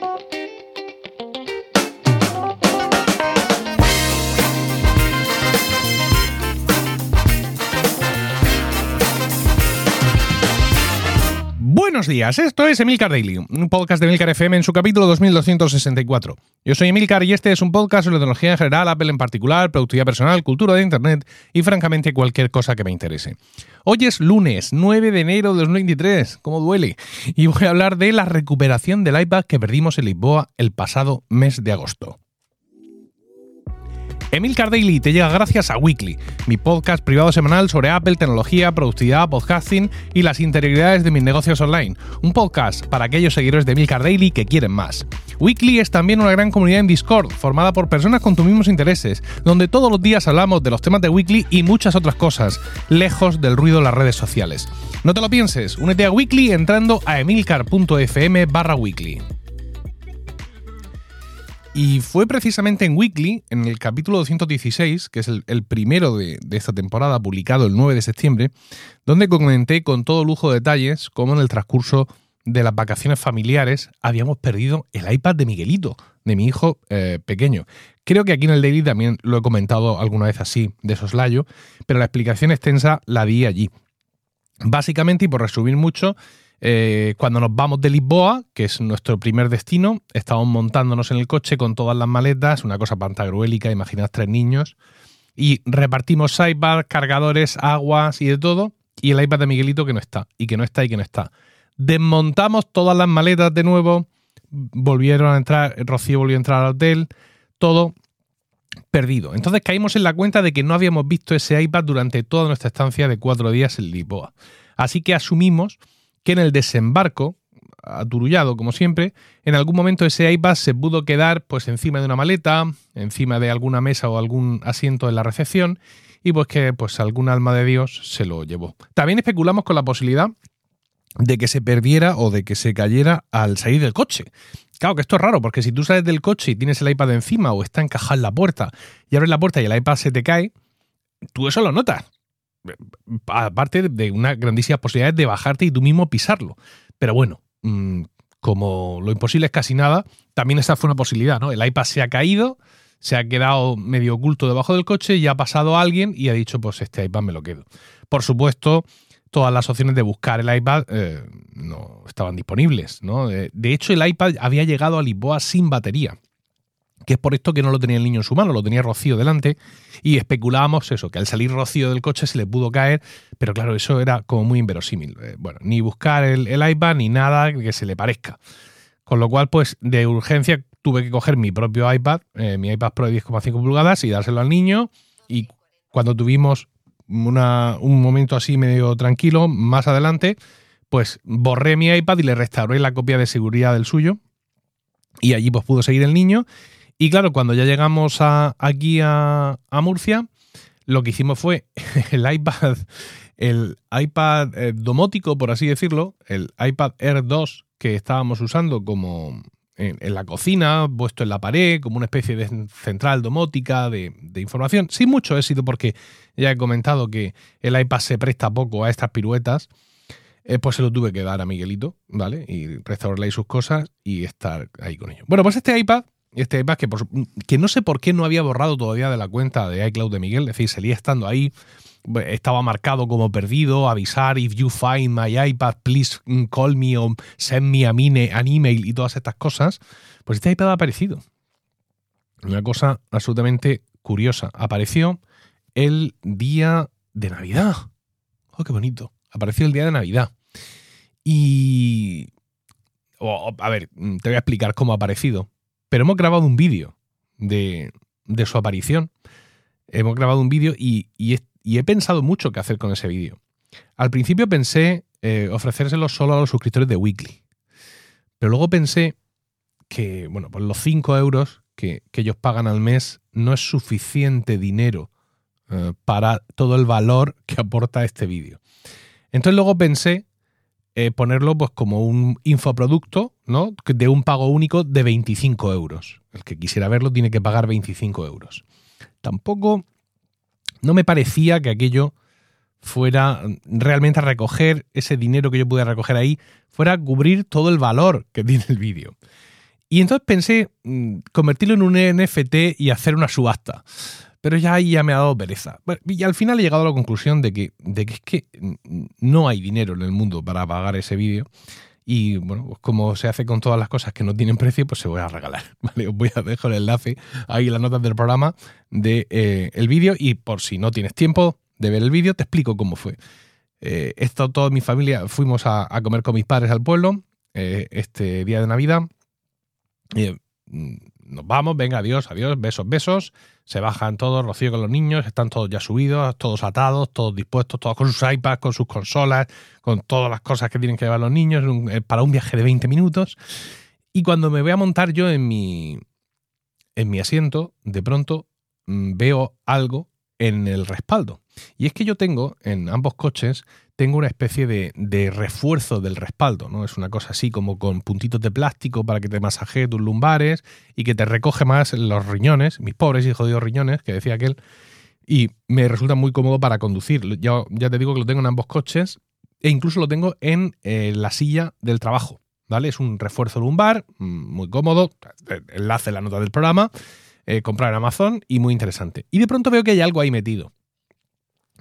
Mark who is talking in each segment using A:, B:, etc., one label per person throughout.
A: Bye. Buenos días, esto es Emilcar Daily, un podcast de Emilcar FM en su capítulo 2264. Yo soy Emilcar y este es un podcast sobre tecnología en general, Apple en particular, productividad personal, cultura de Internet y francamente cualquier cosa que me interese. Hoy es lunes 9 de enero de 2023, ¿cómo duele? Y voy a hablar de la recuperación del iPad que perdimos en Lisboa el pasado mes de agosto. Emilcar Daily te llega gracias a Weekly, mi podcast privado semanal sobre Apple, tecnología, productividad, podcasting y las interioridades de mis negocios online. Un podcast para aquellos seguidores de Emilcar Daily que quieren más. Weekly es también una gran comunidad en Discord, formada por personas con tus mismos intereses, donde todos los días hablamos de los temas de Weekly y muchas otras cosas, lejos del ruido de las redes sociales. No te lo pienses, únete a Weekly entrando a emilcar.fm barra weekly. Y fue precisamente en Weekly, en el capítulo 216, que es el, primero de, esta temporada, publicado el 9 de septiembre, donde comenté con todo lujo de detalles cómo en el transcurso de las vacaciones familiares habíamos perdido el iPad de Miguelito, de mi hijo eh, pequeño. Creo que aquí en el Daily también lo he comentado alguna vez así, de soslayo, pero la explicación extensa la di allí. Básicamente, y por resumir mucho, eh, cuando nos vamos de Lisboa, que es nuestro primer destino, estamos montándonos en el coche con todas las maletas, una cosa pantagruélica, imaginad tres niños, y repartimos iPad, cargadores, aguas y de todo, y el iPad de Miguelito que no está, y que no está, y que no está. Desmontamos todas las maletas de nuevo, volvieron a entrar, Rocío volvió a entrar al hotel, todo perdido. Entonces caímos en la cuenta de que no habíamos visto ese iPad durante toda nuestra estancia de cuatro días en Lisboa. Así que asumimos que en el desembarco, aturullado como siempre, en algún momento ese iPad se pudo quedar pues encima de una maleta, encima de alguna mesa o algún asiento en la recepción y pues que pues algún alma de Dios se lo llevó. También especulamos con la posibilidad de que se perdiera o de que se cayera al salir del coche. Claro que esto es raro, porque si tú sales del coche y tienes el iPad encima o está encajado en la puerta y abres la puerta y el iPad se te cae, tú eso lo notas aparte de una grandísima posibilidad de bajarte y tú mismo pisarlo. Pero bueno, mm, como lo imposible es casi nada, también esa fue una posibilidad, ¿no? El iPad se ha caído, se ha quedado medio oculto debajo del coche y ha pasado alguien y ha dicho, pues este iPad me lo quedo. Por supuesto, todas las opciones de buscar el iPad eh, no estaban disponibles, ¿no? De hecho, el iPad había llegado a Lisboa sin batería que es por esto que no lo tenía el niño en su mano, lo tenía Rocío delante, y especulábamos eso, que al salir Rocío del coche se le pudo caer, pero claro, eso era como muy inverosímil. Eh, bueno, ni buscar el, iPad ni nada que se le parezca. Con lo cual, pues de urgencia tuve que coger mi propio iPad, eh, mi iPad Pro de 10,5 pulgadas y dárselo al niño, y cuando tuvimos un momento así medio tranquilo, más adelante, pues borré mi iPad y le restauré la copia de seguridad del suyo, y allí pues pudo seguir el niño y claro, cuando ya llegamos aquí a, Murcia, lo que hicimos fue el iPad, el iPad eh, domótico, por así decirlo, el iPad Air 2 que estábamos usando como en, la cocina, puesto en la pared, como una especie de central domótica de, información, sin mucho éxito porque ya he comentado que el iPad se presta poco a estas piruetas, eh, pues se lo tuve que dar a Miguelito, ¿vale? Y restaurarle sus cosas y estar ahí con ellos. Bueno, pues este iPad este iPad que, que no sé por qué no había borrado todavía de la cuenta de iCloud de Miguel, es decir, seguía estando ahí, estaba marcado como perdido, avisar, if you find my iPad, please call me or send me a an email y todas estas cosas, pues este iPad ha aparecido. Una cosa absolutamente curiosa. Apareció el día de Navidad. Oh, qué bonito. Apareció el día de Navidad. Y... a ver, te voy a explicar cómo ha aparecido. Pero hemos grabado un vídeo de, su aparición. Hemos grabado un vídeo y, he pensado mucho qué hacer con ese vídeo. Al principio pensé eh, ofrecérselo solo a los suscriptores de Weekly. Pero luego pensé que, bueno, pues los 5 euros que, ellos pagan al mes no es suficiente dinero eh, para todo el valor que aporta este vídeo. Entonces luego pensé eh, ponerlo pues como un infoproducto, ¿no? De un pago único de 25 euros. El que quisiera verlo tiene que pagar 25 euros. Tampoco no me parecía que aquello fuera realmente a recoger ese dinero que yo pude recoger ahí, fuera a cubrir todo el valor que tiene el vídeo. Y entonces pensé mm, convertirlo en un NFT y hacer una subasta. Pero ya ahí ya me ha dado pereza. y al final he llegado a la conclusión de que, de que es que no hay dinero en el mundo para pagar ese vídeo. Y bueno, pues como se hace con todas las cosas que no tienen precio, pues se voy a regalar. ¿vale? Os voy a dejar el enlace ahí en las notas del programa del de, eh, vídeo. Y por si no tienes tiempo de ver el vídeo, te explico cómo fue. Eh, esto, toda mi familia fuimos a, comer con mis padres al pueblo eh, este día de Navidad. Y, mm, nos vamos, venga, adiós, adiós, besos, besos. Se bajan todos, Rocío con los niños, están todos ya subidos, todos atados, todos dispuestos, todos con sus iPads, con sus consolas, con todas las cosas que tienen que llevar los niños eh, para un viaje de 20 minutos. Y cuando me voy a montar yo en mi, en mi asiento, de pronto mm, veo algo en el respaldo. Y es que yo tengo en ambos coches tengo una especie de, refuerzo del respaldo, ¿no? Es una cosa así como con puntitos de plástico para que te masajee tus lumbares y que te recoge más los riñones, mis pobres y jodidos riñones, que decía aquel, y me resulta muy cómodo para conducir. Yo ya te digo que lo tengo en ambos coches e incluso lo tengo en eh, la silla del trabajo, ¿vale? Es un refuerzo lumbar, mm, muy cómodo, enlace en la nota del programa, eh, comprar en Amazon y muy interesante. Y de pronto veo que hay algo ahí metido.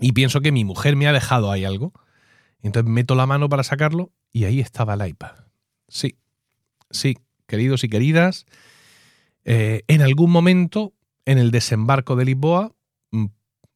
A: Y pienso que mi mujer me ha dejado ahí algo entonces meto la mano para sacarlo y ahí estaba el iPad. Sí, sí, queridos y queridas, eh, en algún momento en el desembarco de Lisboa mm,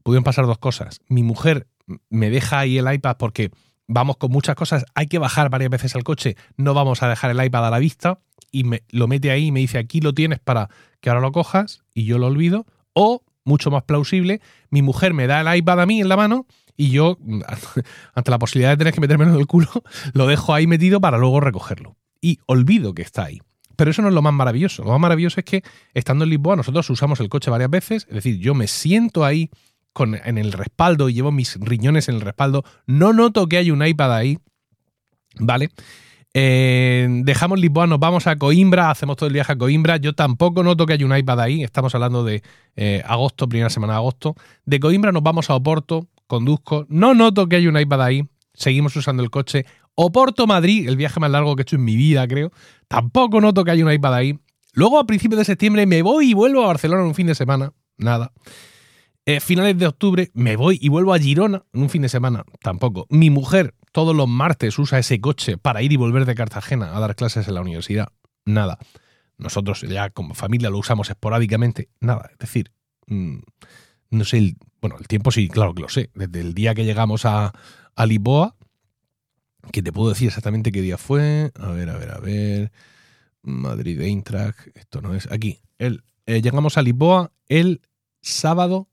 A: pudieron pasar dos cosas. Mi mujer me deja ahí el iPad porque vamos con muchas cosas, hay que bajar varias veces al coche, no vamos a dejar el iPad a la vista y me lo mete ahí y me dice aquí lo tienes para que ahora lo cojas y yo lo olvido. O, mucho más plausible, mi mujer me da el iPad a mí en la mano y yo, ante la posibilidad de tener que meterme en el culo, lo dejo ahí metido para luego recogerlo. Y olvido que está ahí. Pero eso no es lo más maravilloso. Lo más maravilloso es que estando en Lisboa nosotros usamos el coche varias veces, es decir, yo me siento ahí con, en el respaldo y llevo mis riñones en el respaldo, no noto que hay un iPad ahí, ¿vale? Eh, dejamos Lisboa, nos vamos a Coimbra, hacemos todo el viaje a Coimbra. Yo tampoco noto que hay un iPad ahí, estamos hablando de eh, agosto, primera semana de agosto. De Coimbra nos vamos a Oporto, conduzco, no noto que hay un iPad ahí, seguimos usando el coche. Oporto Madrid, el viaje más largo que he hecho en mi vida, creo, tampoco noto que hay un iPad ahí. Luego a principios de septiembre me voy y vuelvo a Barcelona en un fin de semana, nada. Eh, finales de octubre me voy y vuelvo a Girona en un fin de semana, tampoco. Mi mujer todos los martes usa ese coche para ir y volver de Cartagena a dar clases en la universidad, nada. Nosotros ya como familia lo usamos esporádicamente, nada. Es decir, mm, no sé, bueno, el tiempo sí, claro que lo sé. Desde el día que llegamos a, a Lisboa, que te puedo decir exactamente qué día fue. A ver, a ver, a ver. Madrid Eintracht, esto no es. Aquí. El, eh, llegamos a Lisboa el sábado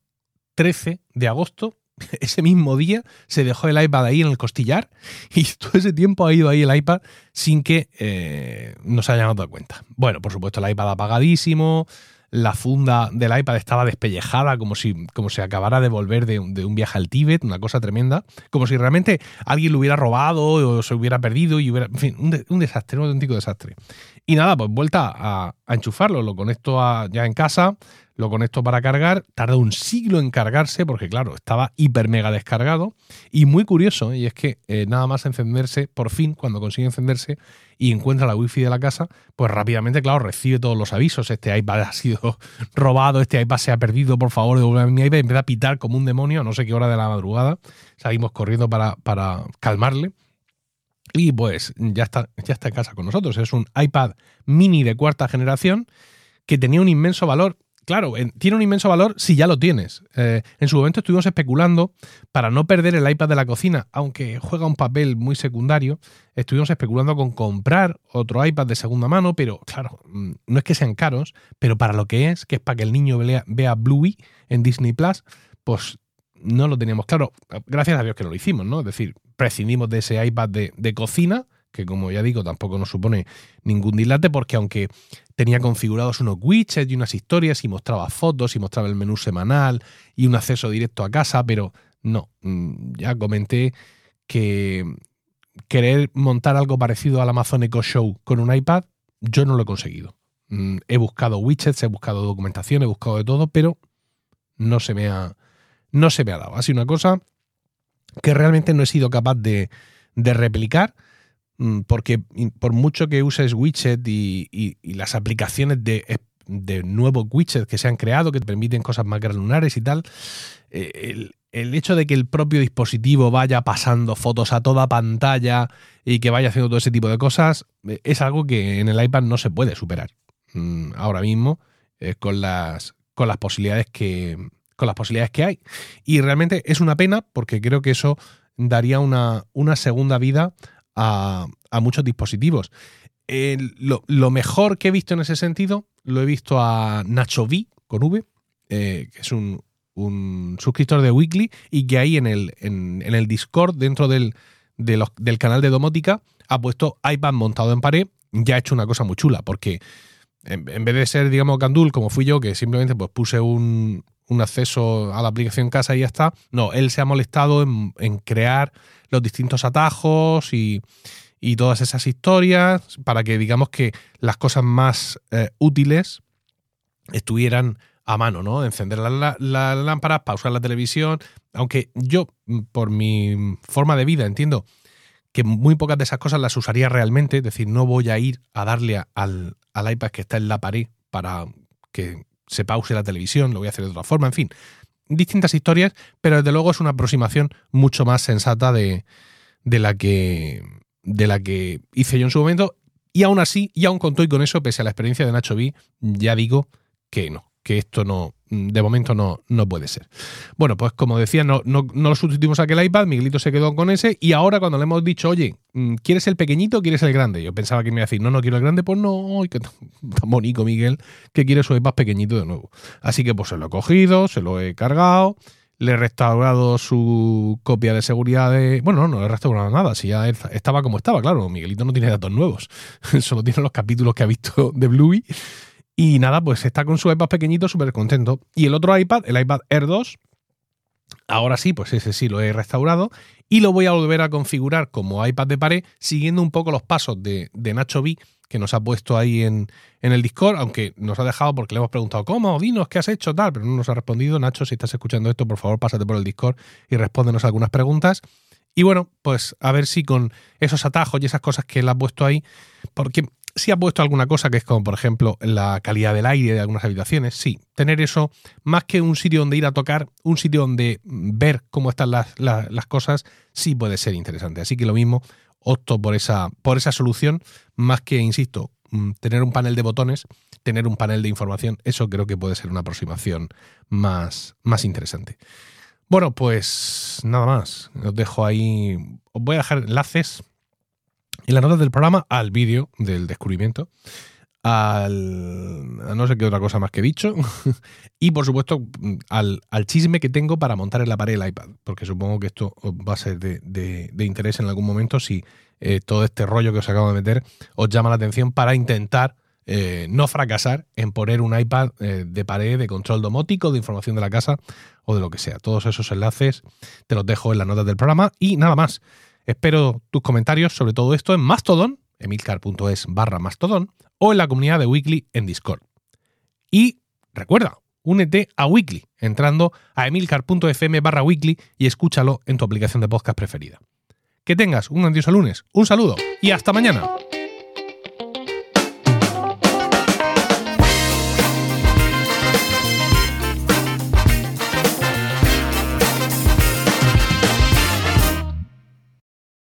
A: 13 de agosto. Ese mismo día se dejó el iPad ahí en el costillar y todo ese tiempo ha ido ahí el iPad sin que eh, nos hayamos dado cuenta. Bueno, por supuesto, el iPad apagadísimo, la funda del iPad estaba despellejada, como si como se acabara de volver de, un viaje al Tíbet, una cosa tremenda, como si realmente alguien lo hubiera robado o se hubiera perdido y hubiera, en fin, un, desastre, un auténtico desastre. Y nada, pues vuelta a, enchufarlo, lo conecto ya en casa, lo conecto para cargar, tarda un siglo en cargarse porque claro, estaba hiper mega descargado. Y muy curioso, y es que eh, nada más encenderse, por fin, cuando consigue encenderse y encuentra la wifi de la casa, pues rápidamente, claro, recibe todos los avisos, este iPad ha sido robado, este iPad se ha perdido, por favor, devuélveme mi iPad, empieza a pitar como un demonio, no sé qué hora de la madrugada, salimos corriendo para, para calmarle. Y pues ya está, ya está en casa con nosotros. Es un iPad mini de cuarta generación que tenía un inmenso valor claro, tiene un inmenso valor si ya lo tienes. Eh, en su momento estuvimos especulando para no perder el iPad de la cocina, aunque juega un papel muy secundario. Estuvimos especulando con comprar otro iPad de segunda mano, pero claro, mm, no es que sean caros, pero para lo que es, que es para que el niño vea, Bluey en Disney Plus, pues no lo teníamos claro. Gracias a Dios que lo hicimos, ¿no? Es decir, prescindimos de ese iPad de cocina que como ya digo tampoco nos supone ningún dilate porque aunque tenía configurados unos widgets y unas historias y mostraba fotos y mostraba el menú semanal y un acceso directo a casa, pero no, mm, ya comenté que querer montar algo parecido al Amazon Echo Show con un iPad, yo no lo he conseguido. Mm, he buscado widgets, he buscado documentación, he buscado de todo, pero no se me ha, no se me ha dado. Ha sido una cosa que realmente no he sido capaz de, de replicar porque por mucho que uses widget y, las aplicaciones de, de, nuevos widgets que se han creado que te permiten cosas más granulares y tal, eh, el, el hecho de que el propio dispositivo vaya pasando fotos a toda pantalla y que vaya haciendo todo ese tipo de cosas eh, es algo que en el iPad no se puede superar mm, ahora mismo con, las, con, las posibilidades que, con las posibilidades que hay. Y realmente es una pena porque creo que eso daría una, una segunda vida a, muchos dispositivos. lo, mejor que he visto en ese sentido lo he visto a Nacho V con V, eh, que es un, suscriptor de Weekly y que ahí en el, en, el Discord, dentro del, del canal de domótica, ha puesto iPad montado en pared. Ya ha hecho una cosa muy chula, porque en, vez de ser, digamos, Gandul, como fui yo, que simplemente pues puse un, acceso a la aplicación casa y ya está, no, él se ha molestado en, crear los distintos atajos y, todas esas historias para que, digamos, que las cosas más eh, útiles estuvieran a mano, ¿no? Encender las la, lámparas, pausar la televisión. Aunque yo, por mi forma de vida, entiendo que muy pocas de esas cosas las usaría realmente. Es decir, no voy a ir a darle al, al iPad que está en la pared para que se pause la televisión, lo voy a hacer de otra forma, en fin. Distintas historias, pero desde luego es una aproximación mucho más sensata de, de la que de la que hice yo en su momento. Y aún así, y aún con todo y con eso, pese a la experiencia de Nacho B, ya digo que no que esto no, de momento no, no puede ser. Bueno, pues como decía, no, no, no lo sustituimos aquel iPad, Miguelito se quedó con ese y ahora cuando le hemos dicho, oye, mm, ¿quieres el pequeñito o quieres el grande? Yo pensaba que me iba a decir, no, no quiero el grande, pues no, qué tan, bonito Miguel, que quiere su iPad pequeñito de nuevo. Así que pues se lo he cogido, se lo he cargado, le he restaurado su copia de seguridad de... Bueno, no, no le he restaurado nada, si ya estaba como estaba, claro, Miguelito no tiene datos nuevos, solo tiene los capítulos que ha visto de Bluey y nada, pues está con su iPad pequeñito súper contento. Y el otro iPad, el iPad Air 2, ahora sí, pues ese sí lo he restaurado y lo voy a volver a configurar como iPad de pared, siguiendo un poco los pasos de, Nacho B, que nos ha puesto ahí en, en, el Discord, aunque nos ha dejado porque le hemos preguntado, ¿cómo? Dinos, ¿qué has hecho? Tal, pero no nos ha respondido. Nacho, si estás escuchando esto, por favor, pásate por el Discord y respóndenos algunas preguntas. Y bueno, pues a ver si con esos atajos y esas cosas que él ha puesto ahí, porque si ha puesto alguna cosa que es como, por ejemplo, la calidad del aire de algunas habitaciones. Sí, tener eso, más que un sitio donde ir a tocar, un sitio donde ver cómo están las, cosas, sí puede ser interesante. Así que lo mismo, opto por esa, por esa solución, más que, insisto, mm, tener un panel de botones, tener un panel de información, eso creo que puede ser una aproximación más, más interesante. Bueno, pues nada más. Os dejo ahí. Os voy a dejar enlaces en las notas del programa al vídeo del descubrimiento, al, no sé qué otra cosa más que he dicho, y por supuesto al, chisme que tengo para montar en la pared el iPad, porque supongo que esto va a ser de, interés en algún momento si eh, todo este rollo que os acabo de meter os llama la atención para intentar eh, no fracasar en poner un iPad eh, de pared de control domótico, de información de la casa o de lo que sea. Todos esos enlaces te los dejo en las notas del programa y nada más. Espero tus comentarios sobre todo esto en Mastodon, emilcar.es barra Mastodon, o en la comunidad de Weekly en Discord. Y recuerda, únete a Weekly entrando a emilcar.fm barra Weekly y escúchalo en tu aplicación de podcast preferida. Que tengas un grandioso lunes, un saludo y hasta mañana.